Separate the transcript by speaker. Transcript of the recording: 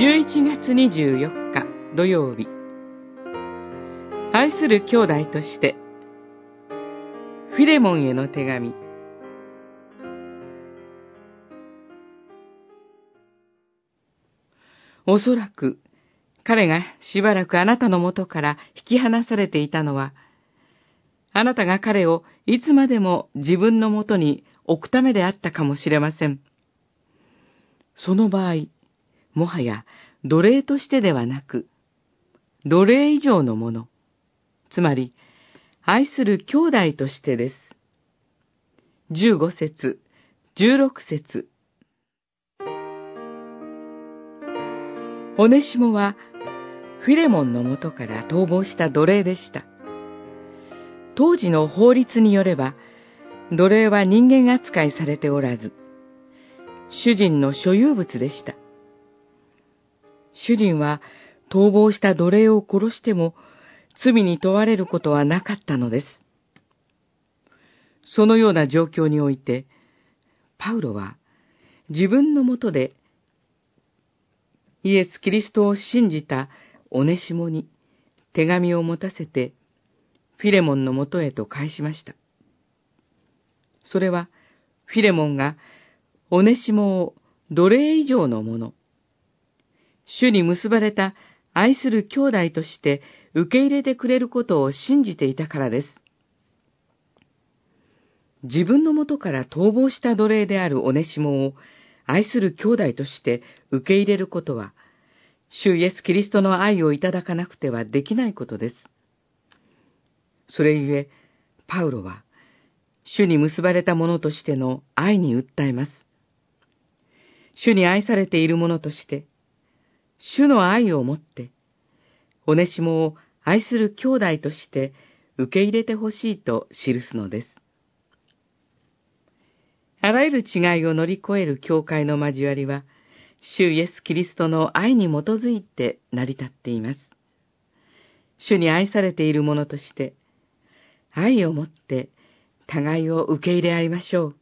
Speaker 1: 11月24日土曜日愛する兄弟としてフィレモンへの手紙おそらく彼がしばらくあなたのもとから引き離されていたのは、あなたが彼をいつまでも自分のもとに置くためであったかもしれません。その場合、もはや奴隷としてではなく、奴隷以上のもの、つまり、愛する兄弟としてです。15節、16節オネシモは、フィレモンのもとから逃亡した奴隷でした。当時の法律によれば、奴隷は人間扱いされておらず、主人の所有物でした。主人は逃亡した奴隷を殺しても罪に問われることはなかったのです。そのような状況において、パウロは自分のもとでイエス・キリストを信じたオネシモに手紙を持たせてフィレモンのもとへと返しました。それはフィレモンがオネシモを奴隷以上のもの、主に結ばれた愛する兄弟として受け入れてくれることを信じていたからです。自分のもとから逃亡した奴隷であるオネシモを愛する兄弟として受け入れることは、主イエス・キリストの愛をいただかなくてはできないことです。それゆえ、パウロは、主に結ばれた者としての愛に訴えます。主に愛されている者として、主の愛をもって、オネシモを愛する兄弟として受け入れてほしいと記すのです。あらゆる違いを乗り越える教会の交わりは、主イエス・キリストの愛に基づいて成り立っています。主に愛されている者として、愛をもって互いを受け入れ合いましょう。